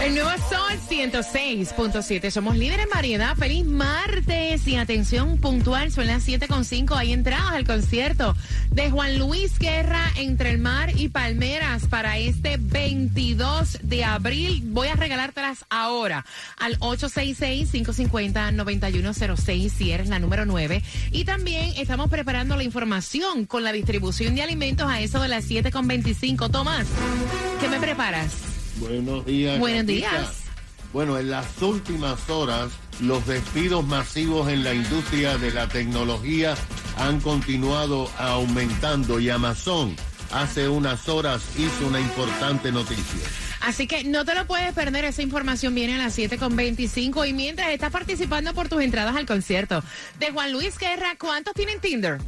El nuevo Sol 106.7. Somos líderes en variedad. Feliz martes. Y atención puntual, son las 7.5. Hay entradas al concierto de Juan Luis Guerra entre el mar y Palmeras para este 22 de abril. Voy a regalártelas ahora al 866-550-9106 si eres la número 9. Y también estamos preparando la información con la distribución de alimentos a eso de las 7.25. Tomás, ¿qué me preparas? Buenos días. Buenos días. Bueno, en las últimas horas, los despidos masivos en la industria de la tecnología han continuado aumentando y Amazon hace unas horas hizo una importante noticia. Así que no te lo puedes perder, esa información viene a las 7.25 y mientras estás participando por tus entradas al concierto de Juan Luis Guerra, ¿cuántos tienen Tinder?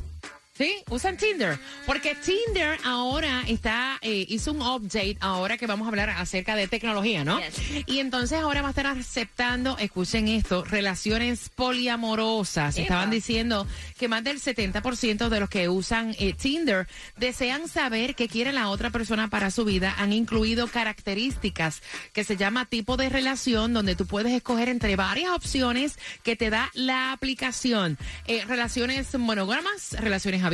Sí, usan Tinder. Porque Tinder ahora está, eh, hizo un update ahora que vamos a hablar acerca de tecnología, ¿no? Y entonces ahora va a estar aceptando, escuchen esto, relaciones poliamorosas. Estaban diciendo que más del 70% de los que usan eh, Tinder desean saber qué quiere la otra persona para su vida. Han incluido características que se llama tipo de relación, donde tú puedes escoger entre varias opciones que te da la aplicación. Eh, relaciones monógamas, relaciones abiertas,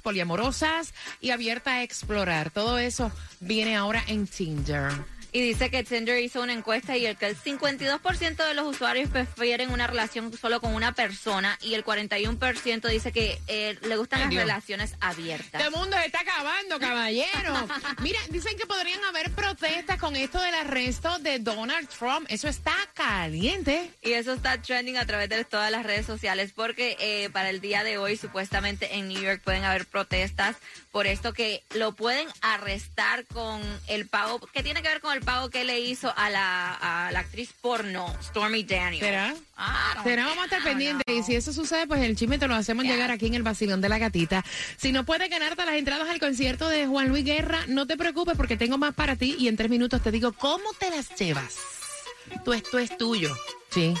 poliamorosas y abierta a explorar. Todo eso viene ahora en Tinder. Y dice que Tinder hizo una encuesta y el que el 52% de los usuarios prefieren una relación solo con una persona y el 41% dice que eh, le gustan las relaciones abiertas. El mundo se está acabando, caballero. Mira, dicen que podrían haber protestas con esto del arresto de Donald Trump. Eso está caliente. Y eso está trending a través de todas las redes sociales porque eh, para el día de hoy supuestamente en New York pueden haber protestas por esto que lo pueden arrestar con el pago que tiene que ver con el pago que le hizo a la, a la actriz porno Stormy Daniels. ¿Será? ¿Será? Vamos a estar pendientes. Y si eso sucede, pues el chisme te lo hacemos llegar aquí en el vacilón de la gatita. Si no puedes ganarte las entradas al concierto de Juan Luis Guerra, no te preocupes porque tengo más para ti y en tres minutos te digo cómo te las llevas. Tú esto es tuyo. Sí.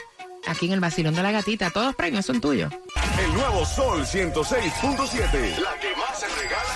Aquí en el vacilón de la gatita, todos los premios son tuyos. El nuevo Sol 106.7. La que más se regala.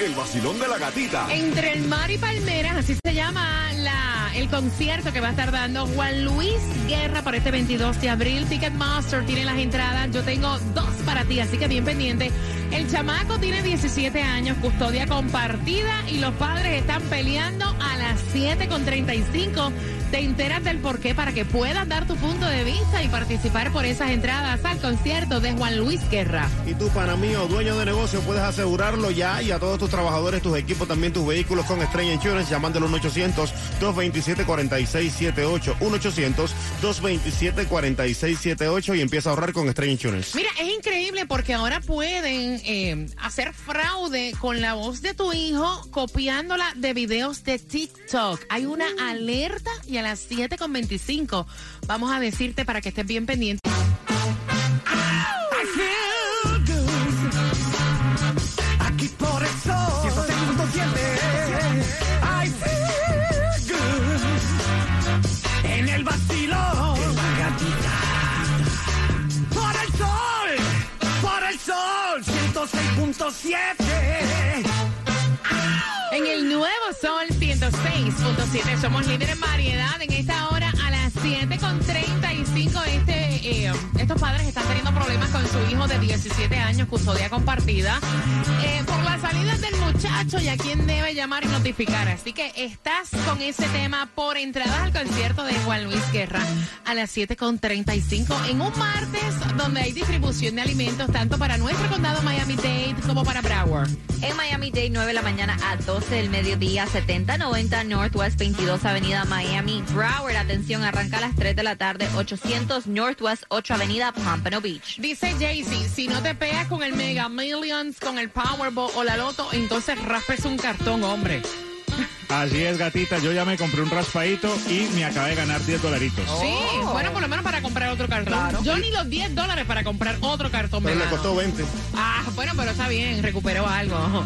El vacilón de la gatita. Entre el mar y palmeras, así se llama la, el concierto que va a estar dando Juan Luis Guerra para este 22 de abril. Ticketmaster tiene las entradas. Yo tengo dos para ti, así que bien pendiente. El chamaco tiene 17 años, custodia compartida y los padres están peleando a las 7.35 te enteras del porqué para que puedas dar tu punto de vista y participar por esas entradas al concierto de Juan Luis Guerra. Y tú, pana mío, dueño de negocio, puedes asegurarlo ya y a todos tus trabajadores, tus equipos, también tus vehículos con Estrella Insurance, llamándolo 1-800-227-4678. 1-800-227-4678 y empieza a ahorrar con Estrella Insurance. Mira, es increíble porque ahora pueden eh, hacer fraude con la voz de tu hijo copiándola de videos de TikTok. Hay una alerta y a las 7.25 vamos a decirte para que estés bien pendiente. Aquí por eso, 106.7. I feel good. En el vacilón. Por el sol. Por el sol. 106.7. En el nuevo Sol 106.7 somos líderes en variedad en esta hora a las 7.35 este, eh, estos padres están teniendo problemas con su hijo de 17 años, custodia compartida, eh, por la salida del muchacho y a quién debe llamar y notificar. Así que estás con ese tema por entradas al concierto de Juan Luis Guerra a las 7.35 en un martes donde hay distribución de alimentos tanto para nuestro condado Miami-Dade como para Broward. En Miami-Dade, 9 de la mañana a 12 del mediodía, 7090 Northwest 22 Avenida Miami. Broward, atención, arranca a las 3 de la tarde, 800 Northwest 8 Avenida Pompano Beach. Dice Jaycee, si no te pegas con el Mega Millions, con el Powerball o la Loto, entonces raspes un cartón, hombre. Así es, gatita. Yo ya me compré un raspadito y me acabé de ganar 10 dolaritos. Sí, bueno, por lo menos para comprar otro cartón. Yo ni los 10 dólares para comprar otro cartón me Pero le gano. costó 20. Ah, bueno, pero está bien, recuperó algo.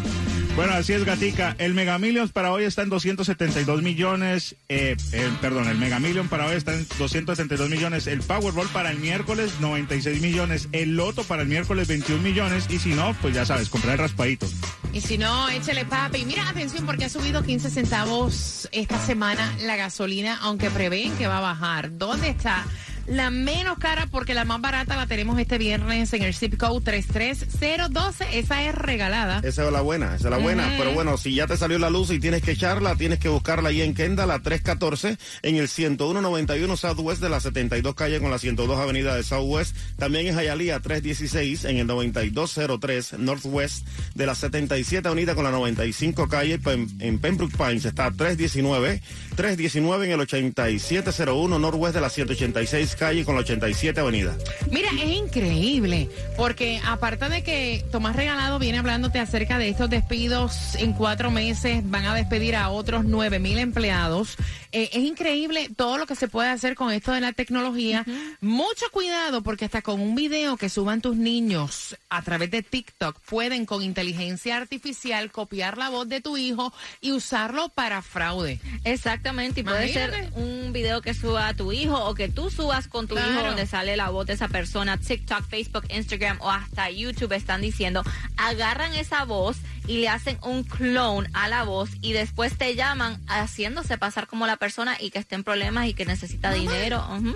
Bueno, así es, Gatica. El Mega Millions para hoy está en 272 millones. Eh, eh, perdón, el Mega Million para hoy está en 272 millones. El Powerball para el miércoles, 96 millones. El Loto para el miércoles, 21 millones. Y si no, pues ya sabes, comprar el raspadito. Y si no, échale papi. Mira, atención, porque ha subido 15 centavos esta semana la gasolina, aunque prevén que va a bajar. ¿Dónde está? La menos cara, porque la más barata la tenemos este viernes en el zip code 33012. Esa es regalada. Esa es la buena, esa es la buena. Pero bueno, si ya te salió la luz y tienes que echarla, tienes que buscarla ahí en Kendall, la 314, en el 10191 Southwest de la 72 calle con la 102 avenida de Southwest. También en Hialeah 316, en el 9203 Northwest de la 77 avenida con la 95 calle. Pem- En Pembroke Pines está 319, 319 en el 8701 Northwest de la 186 calle con la 87 avenida. Mira, es increíble, porque aparte de que Tomás Regalado viene hablándote acerca de estos despidos en cuatro meses, van a despedir a otros nueve mil empleados. Eh, es increíble todo lo que se puede hacer con esto de la tecnología. Mucho cuidado, porque hasta con un video que suban tus niños a través de TikTok, pueden con inteligencia artificial copiar la voz de tu hijo y usarlo para fraude. Exactamente, y puede ser un video que suba a tu hijo o que tú subas con tu Claro. hijo donde sale la voz de esa persona, TikTok, Facebook, Instagram o hasta YouTube están diciendo, agarran esa voz y le hacen un clone a la voz y después te llaman haciéndose pasar como la persona y que esté en problemas y que necesita dinero. Ujú.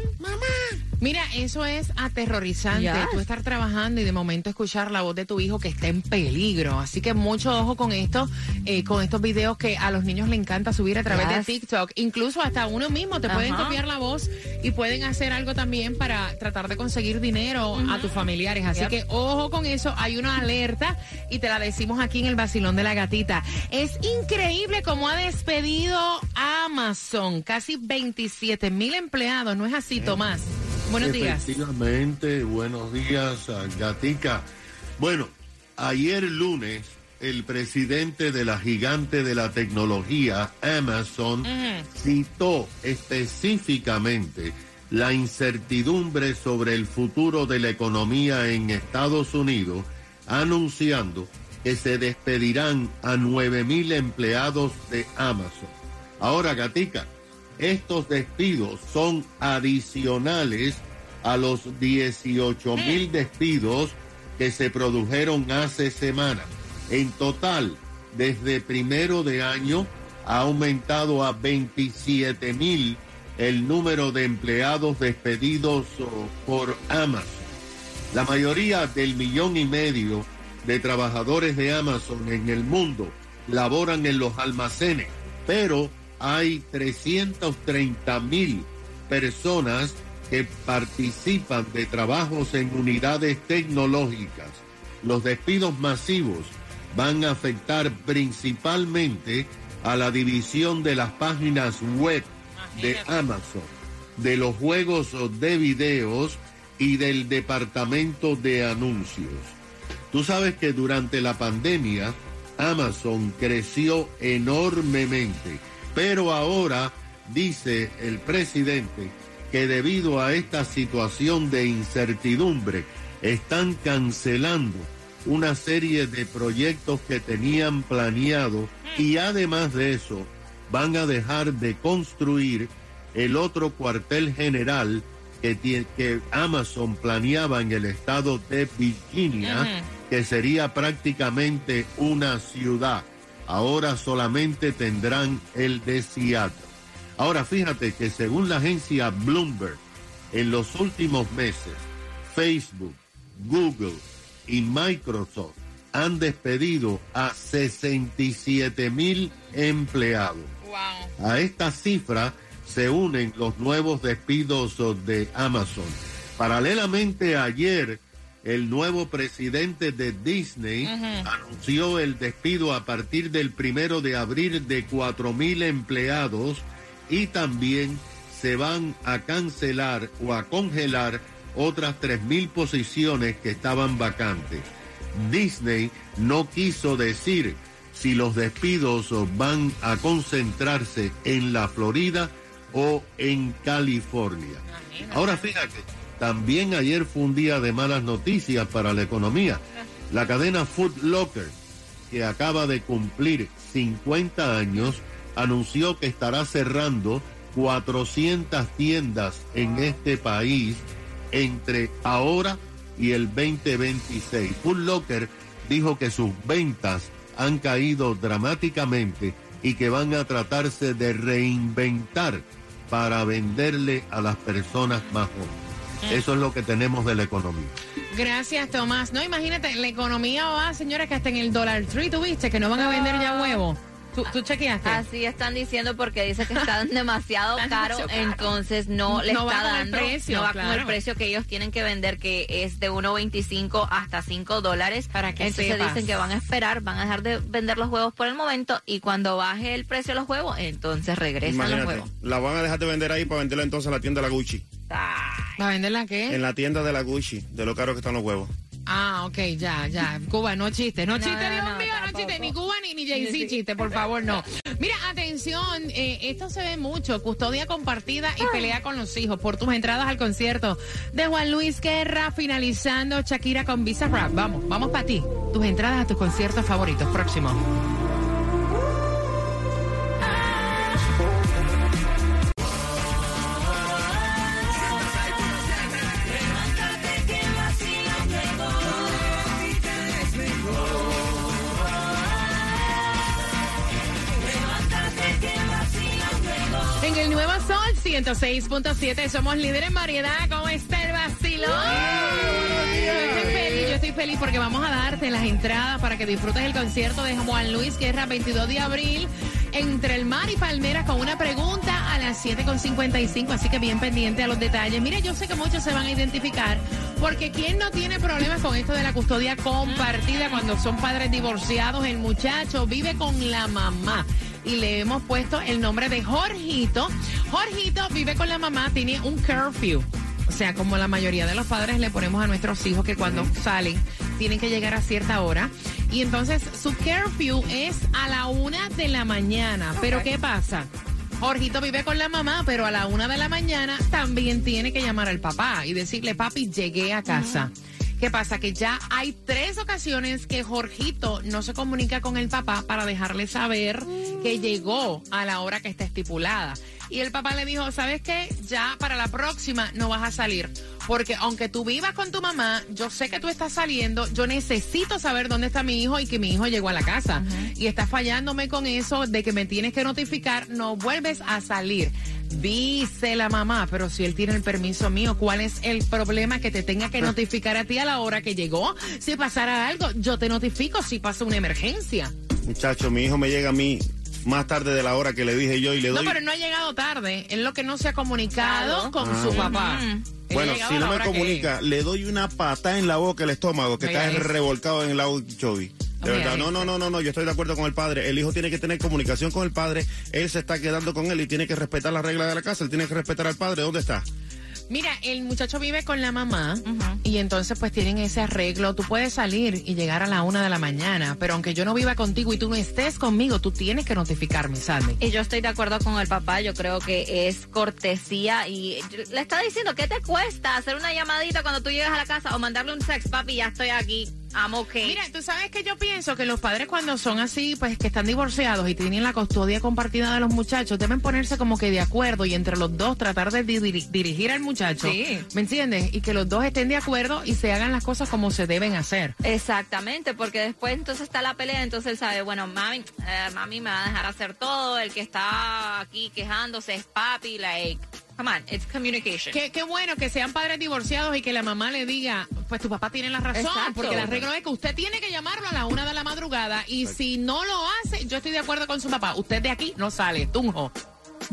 Mira, eso es aterrorizante. Yes. Tú estar trabajando y de momento escuchar la voz de tu hijo que está en peligro. Así que mucho ojo con esto, eh, con estos videos que a los niños les encanta subir a través Yes. de TikTok. Incluso hasta uno mismo te pueden copiar la voz y pueden hacer algo también para tratar de conseguir dinero a tus familiares. Así Yep. que ojo con eso. Hay una alerta y te la decimos aquí en el vacilón de la gatita. Es increíble cómo ha despedido Amazon. Casi 27 mil empleados. ¿No es así, Tomás? Buenos días. Efectivamente, buenos días, Gatica. Bueno, ayer lunes, el presidente de la gigante de la tecnología, Amazon, citó específicamente la incertidumbre sobre el futuro de la economía en Estados Unidos, anunciando que se despedirán a 9 mil empleados de Amazon. Ahora, Gatica, estos despidos son adicionales a los 18 mil despidos que se produjeron hace semanas. En total, desde primero de año ha aumentado a 27 mil el número de empleados despedidos por Amazon. La mayoría del millón y medio de trabajadores de Amazon en el mundo laboran en los almacenes, pero hay 330 mil personas que participan de trabajos en unidades tecnológicas. Los despidos masivos van a afectar principalmente a la división de las páginas web de Amazon, de los juegos de videos y del departamento de anuncios. Tú sabes que durante la pandemia Amazon creció enormemente, pero ahora dice el presidente que debido a esta situación de incertidumbre están cancelando una serie de proyectos que tenían planeado y además de eso van a dejar de construir el otro cuartel general que, que Amazon planeaba en el estado de Virginia, que sería prácticamente una ciudad. Ahora solamente tendrán el de Seattle. Ahora fíjate que según la agencia Bloomberg, en los últimos meses, Facebook, Google y Microsoft han despedido a 67 mil empleados. A esta cifra se unen los nuevos despidos de Amazon. Paralelamente ayer, el nuevo presidente de Disney anunció el despido a partir del primero de abril de cuatro mil empleados y también se van a cancelar o a congelar otras tres mil posiciones que estaban vacantes. Disney no quiso decir si los despidos van a concentrarse en la Florida o en California. Ahora fíjate, también ayer fue un día de malas noticias para la economía. La cadena Food Locker, que acaba de cumplir 50 años, anunció que estará cerrando 400 tiendas en este país entre ahora y el 2026. Foot Locker dijo que sus ventas han caído dramáticamente y que van a tratarse de reinventar para venderle a las personas más jóvenes. Eso es lo que tenemos de la economía. Gracias, Tomás. No, imagínate, la economía va, señores, que hasta en el Dollar Tree, ¿tuviste? Que no van a vender ya huevo. ¿Tú, tú chequeaste? Así están diciendo porque dice que están demasiado caro, entonces no le No va está con el dando, precio, no va con el precio que ellos tienen que vender, que es de 1.25 hasta 5 dólares. Para que entonces sepas. dicen que van a esperar, van a dejar de vender los huevos por el momento y cuando baje el precio de los huevos, entonces regresan los Imagínate, huevos. la van a dejar de vender ahí para venderla entonces en la tienda de la Gucci. Ay. ¿Va a vender la qué? En la tienda de la Gucci, de lo caro que están los huevos. Ah, ok, ya, ya. Cuba, no chiste, no, No, chiste, no, Dios no, mío, no tampoco. chiste. Ni Cuba ni, ni Jay-Z chiste, por favor, no. Mira, atención, eh, esto se ve mucho. Custodia compartida y pelea con los hijos por tus entradas al concierto de Juan Luis Guerra, finalizando Shakira con Visa Rap. Vamos, vamos para ti. Tus entradas a tus conciertos favoritos. Próximo. Sol 106.7 somos líderes en variedad. ¿Cómo está el vacilón? Yo estoy feliz, yo estoy feliz porque vamos a darte las entradas para que disfrutes el concierto de Juan Luis Guerra 22 de abril entre el mar y Palmeras con una pregunta a las 7.55, así que bien pendiente a los detalles. Mire, yo sé que muchos se van a identificar porque ¿quién no tiene problemas con esto de la custodia compartida cuando son padres divorciados? El muchacho vive con la mamá y le hemos puesto el nombre de Jorgito. Jorgito vive con la mamá, tiene un curfew. O sea, como la mayoría de los padres le ponemos a nuestros hijos que cuando salen tienen que llegar a cierta hora. Y entonces su curfew es a la una de la mañana. Pero ¿qué pasa? Jorgito vive con la mamá, pero a la una de la mañana también tiene que llamar al papá y decirle, papi, llegué a casa. ¿Qué pasa? Que ya hay tres ocasiones que Jorgito no se comunica con el papá para dejarle saber que llegó a la hora que está estipulada. Y el papá le dijo, ¿sabes qué? Ya para la próxima no vas a salir. Porque aunque tú vivas con tu mamá, yo sé que tú estás saliendo, yo necesito saber dónde está mi hijo y que mi hijo llegó a la casa. Y estás fallándome con eso de que me tienes que notificar, no vuelves a salir. Dice la mamá, pero si él tiene el permiso mío, ¿cuál es el problema que te tenga que notificar a ti a la hora que llegó? Si pasara algo, yo te notifico si pasa una emergencia. Muchacho, mi hijo me llega a mí más tarde de la hora que le dije yo y le No, doy... pero no ha llegado tarde. Es lo que no se ha comunicado Claro. con Ah. su papá. Él ha Bueno, si no me que- comunica, le doy una patada en la boca, el estómago, que está eso. revolcado en el lado Chovy. De verdad, no, no, no, no, no, yo estoy de acuerdo con el padre. El hijo tiene que tener comunicación con el padre. Él se está quedando con él y tiene que respetar las reglas de la casa. Él tiene que respetar al padre. ¿Dónde está? Mira, el muchacho vive con la mamá y entonces pues tienen ese arreglo. Tú puedes salir y llegar a la una de la mañana, pero aunque yo no viva contigo y tú no estés conmigo, tú tienes que notificarme, Sandy. Y yo estoy de acuerdo con el papá, yo creo que es cortesía y le está diciendo, ¿qué te cuesta hacer una llamadita cuando tú llegas a la casa o mandarle un sex, papi, ya estoy aquí, I'm okay. Mira, tú sabes que yo pienso que los padres cuando son así, pues que están divorciados y tienen la custodia compartida de los muchachos, deben ponerse como que de acuerdo y entre los dos tratar de diri- dirigir al muchacho. Sí. ¿Me entiendes? Y que los dos estén de acuerdo y se hagan las cosas como se deben hacer. Exactamente, porque después entonces está la pelea, entonces él sabe, bueno, mami, eh, mami me va a dejar hacer todo, el que está aquí quejándose es papi, like, come on, it's communication. Qué, qué bueno que sean padres divorciados y que la mamá le diga, pues tu papá tiene la razón, Exacto. porque el arreglo es que usted tiene que llamarlo a la una de la madrugada y si no lo hace, yo estoy de acuerdo con su papá, usted de aquí no sale, tunjo.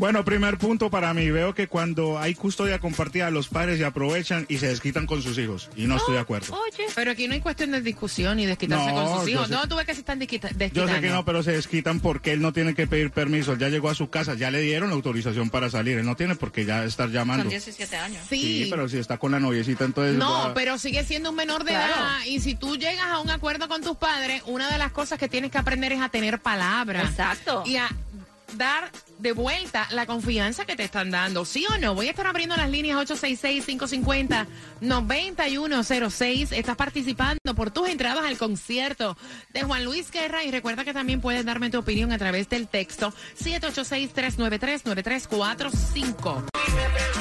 Bueno, primer punto para mí. Veo que cuando hay custodia compartida, los padres se aprovechan y se desquitan con sus hijos. Y no estoy de acuerdo. Oye, Pero aquí no hay cuestión de discusión ni desquitarse No, con sus yo hijos. No, tú ves que se están desquita- Yo desquitando. sé que no, pero se desquitan porque él no tiene que pedir permiso. Él ya llegó a su casa, ya le dieron la autorización para salir. Él no tiene por qué ya estar llamando. son 17 años. Sí, Sí, pero si está con la noviecita, entonces... No, va- pero sigue siendo un menor de Claro. edad y si tú llegas a un acuerdo con tus padres, una de las cosas que tienes que aprender es a tener palabras. Exacto. Y a dar de vuelta la confianza que te están dando. ¿Sí o no? Voy a estar abriendo las líneas 866-550-9106. Estás participando por tus entradas al concierto de Juan Luis Guerra y recuerda que también puedes darme tu opinión a través del texto 786-393-9345.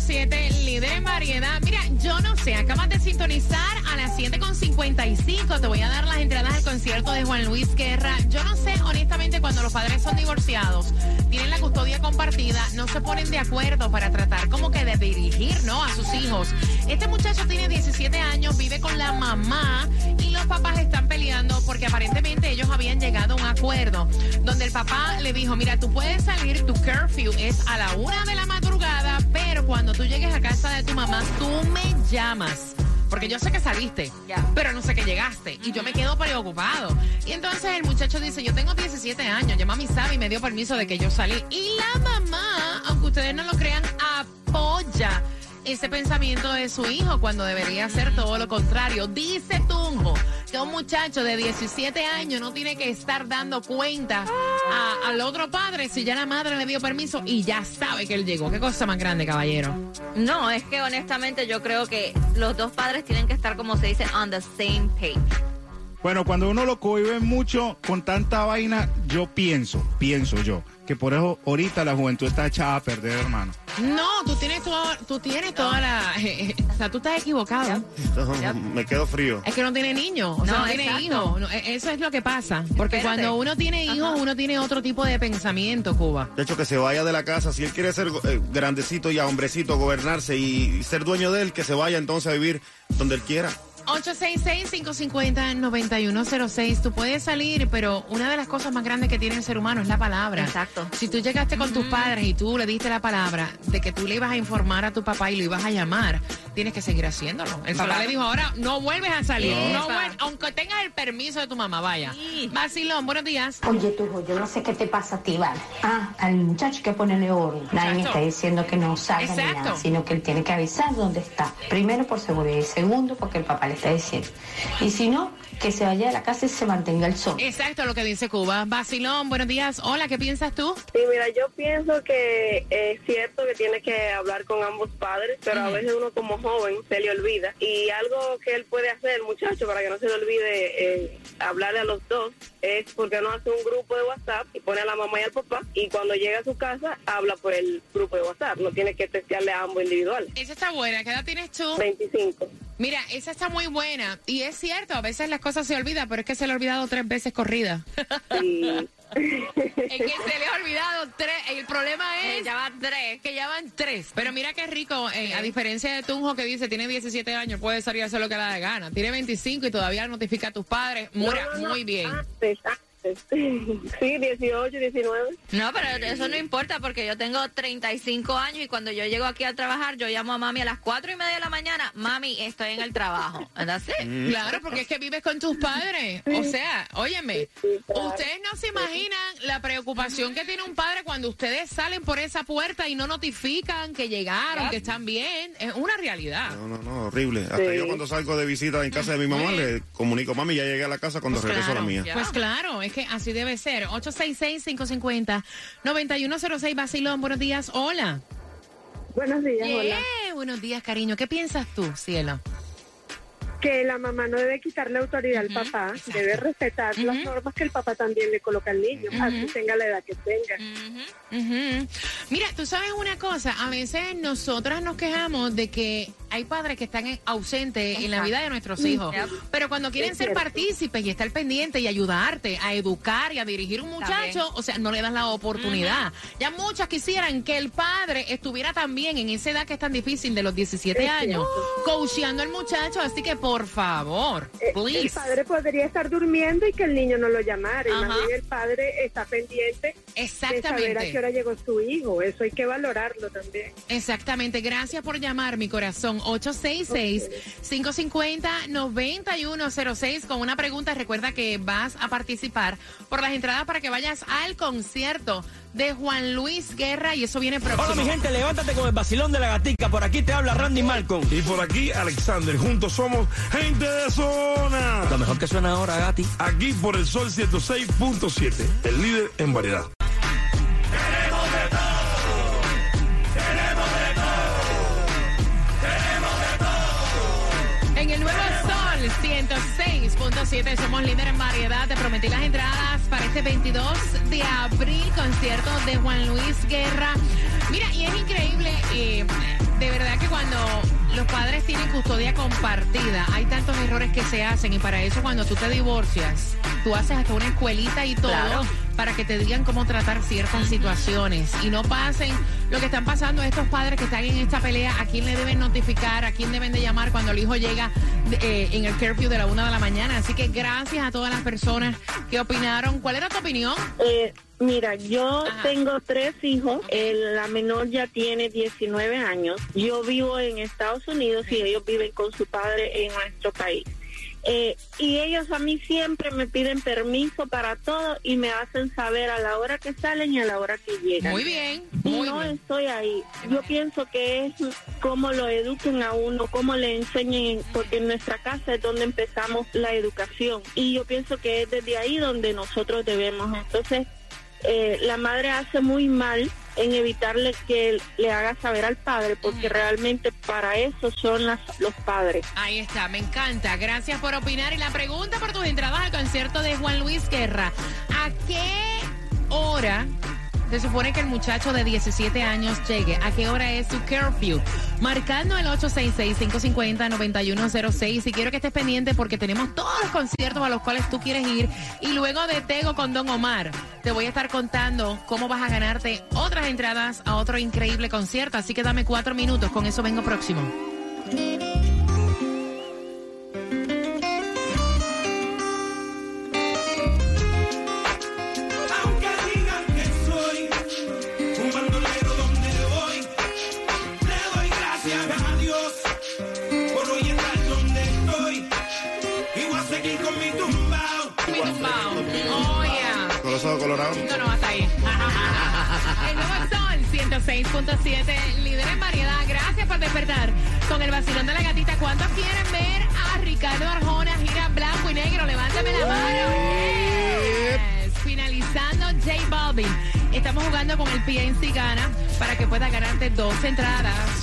106.7, líder en variedad. Mira, yo no sé, acabas de sintonizar a las 7.55. Te voy a dar las entradas al concierto de Juan Luis Guerra. Yo no sé, honestamente, cuando los padres son divorciados, tienen la custodia compartida, no se ponen de acuerdo para tratar como que de dirigir, ¿no? A sus hijos. Este muchacho tiene 17 años, vive con la mamá y los papás están peleando porque aparentemente ellos habían llegado a un acuerdo donde el papá le dijo, mira, tú puedes salir, tu curfew es a la una de la madrugada, pero cuando tú llegues a casa de tu mamá, tú me llamas. Porque yo sé que saliste, pero no sé que llegaste. Y yo me quedo preocupado. Y entonces el muchacho dice, yo tengo 17 años, ya mami sabe y me dio permiso de que yo salí. Y la mamá, aunque ustedes no lo crean, apoya ese pensamiento de su hijo cuando debería ser todo lo contrario. Dice Tunjo que un muchacho de 17 años no tiene que estar dando cuenta al otro padre si ya la madre le dio permiso y ya sabe que él llegó. Qué cosa más grande, caballero. No, es que honestamente yo creo que los dos padres tienen que estar, como se dice, on the same page. Bueno, cuando uno lo cohibe mucho con tanta vaina, yo pienso, pienso yo, que por eso ahorita la juventud está echada a perder, hermano. No, tú tienes, todo, tú tienes toda la... o sea, tú estás equivocado. Me quedo frío. Es que no tiene niños, o sea, No, no tiene exacto. hijos. No, e- eso es lo que pasa. Porque Espérate. cuando uno tiene hijos, uno tiene otro tipo de pensamiento, Cuba. De hecho, que se vaya de la casa. Si él quiere ser eh, grandecito ya, hombrecito, gobernarse y ser dueño de él, que se vaya entonces a vivir donde él quiera. 866-550-9106. Tú puedes salir, pero una de las cosas más grandes que tiene el ser humano es la palabra. Exacto. Si tú llegaste con tus padres y tú le diste la palabra de que tú le ibas a informar a tu papá y lo ibas a llamar, tienes que seguir haciéndolo. El papá le dijo, ahora no vuelves a salir. No Epa. vuel- aunque tengas el permiso de tu mamá, vaya. Sí. Vacilón, buenos días. Oye, Tujo, yo no sé qué te pasa a ti, ¿vale? Ah, al muchacho hay que ponerle orden. Nadie me Exacto. está diciendo que no salga ni Exacto. nada, sino que él tiene que avisar dónde está. Primero por seguridad y segundo porque el papá le está diciendo. Y si no, que se vaya de la casa y se mantenga el sol. Exacto lo que dice Cuba. Vacilón, buenos días. Hola, ¿qué piensas tú? Sí, mira, yo pienso que es cierto que tiene que hablar con ambos padres, pero a veces uno como joven se le olvida. Y algo que él puede hacer, muchacho, para que no se le olvide eh, hablarle a los dos, es porque no hace un grupo de WhatsApp y pone a la mamá y al papá, y cuando llega a su casa, habla por el grupo de WhatsApp. No tiene que testearle a ambos individuales. Esa está buena. ¿Qué edad tienes tú? 25. Mira, esa está muy buena. Y es cierto, a veces las cosas se olvidan, pero es que se le ha olvidado tres veces corrida. Y es que se le ha olvidado tres. El problema es Eh, ya van tres. que ya van tres. Pero mira qué rico, eh, a diferencia de Tunjo que dice tiene 17 años, puede salir a hacer lo que le da de gana. Tiene 25 y todavía notifica a tus padres. Mira, No, no, no, muy bien. Antes, antes. Sí, 18, 19. No, pero eso no importa porque yo tengo 35 años y cuando yo llego aquí a trabajar, yo llamo a mami a las 4 y media de la mañana. Mami, estoy en el trabajo. ¿Verdad? Sí. Claro, porque es que vives con tus padres. O sea, óyeme, ustedes no se imaginan la preocupación que tiene un padre cuando ustedes salen por esa puerta y no notifican que llegaron, que están bien. Es una realidad. No, no, no, horrible. Hasta Sí. yo cuando salgo de visita en casa de mi mamá le comunico, mami, ya llegué a la casa cuando regreso a la mía. Pues claro, es que así debe ser. 866-550-9106, Basilón, buenos días. Hola. Buenos días, hola. Yeah, buenos días, cariño. ¿Qué piensas tú, cielo? que la mamá no debe quitarle autoridad al papá, debe respetar las normas que el papá también le coloca al niño, así tenga la edad que tenga. Mira, tú sabes una cosa, a veces nosotras nos quejamos de que hay padres que están en- ausentes en la vida de nuestros hijos. Yep. Pero cuando quieren Es ser cierto. partícipes y estar pendientes y ayudarte a educar y a dirigir un muchacho, o sea, no le das la oportunidad. Ya muchas quisieran que el padre estuviera también en esa edad que es tan difícil de los 17 Es años, coacheando al muchacho. Así que, por favor, Eh, El padre podría estar durmiendo y que el niño no lo llamara. Y Ajá. más bien el padre está pendiente de saber a qué Exactamente. hora llegó su hijo. Eso hay que valorarlo también. Exactamente. Gracias por llamar, mi corazón. 866-550-9106 con una pregunta. Recuerda que vas a participar por las entradas para que vayas al concierto de Juan Luis Guerra y eso viene próximo. Hola mi gente, levántate con el vacilón de la gatica. Por aquí te habla Randy Malcolm. Y por aquí, Alexander. Juntos somos gente de zona. Lo mejor que suena ahora, Gati. Aquí por el Sol 106.7, el líder en variedad. 106.7 somos líder en variedad. Te prometí las entradas para este 22 de abril, concierto de Juan Luis Guerra. Mira, y es increíble, eh, de verdad que cuando los padres tienen custodia compartida, hay tantos errores que se hacen y para eso cuando tú te divorcias, tú haces hasta una escuelita y todo Claro. para que te digan cómo tratar ciertas situaciones y no pasen lo que están pasando estos padres que están en esta pelea, a quién le deben notificar, a quién deben de llamar cuando el hijo llega eh, en el curfew de la una de la mañana. Así que gracias a todas las personas que opinaron. ¿Cuál era tu opinión? Eh, mira, yo Ajá. tengo tres hijos. El- la menor ya tiene 19 años. Yo vivo en Estados Unidos y ellos viven con su padre en nuestro país. Eh, y ellos a mí siempre me piden permiso para todo y me hacen saber a la hora que salen y a la hora que llegan. Muy bien, Y muy no bien. estoy ahí. Yo pienso que es cómo lo eduquen a uno, cómo le enseñen, porque en nuestra casa es donde empezamos la educación. Y yo pienso que es desde ahí donde nosotros debemos. Entonces, eh, la madre hace muy mal en evitarle que le haga saber al padre, porque realmente para eso son las, los padres. Ahí está, me encanta. Gracias por opinar. Y la pregunta por tus entradas al concierto de Juan Luis Guerra. ¿A qué hora se supone que el muchacho de 17 años llegue? ¿A qué hora es su curfew? Marcando el 866-550-9106. Y quiero que estés pendiente porque tenemos todos los conciertos a los cuales tú quieres ir. Y luego de Tego con Don Omar, te voy a estar contando cómo vas a ganarte otras entradas a otro increíble concierto. Así que dame cuatro minutos. Con eso vengo próximo. Jugando con el PNC Gana para que puedas ganarte dos entradas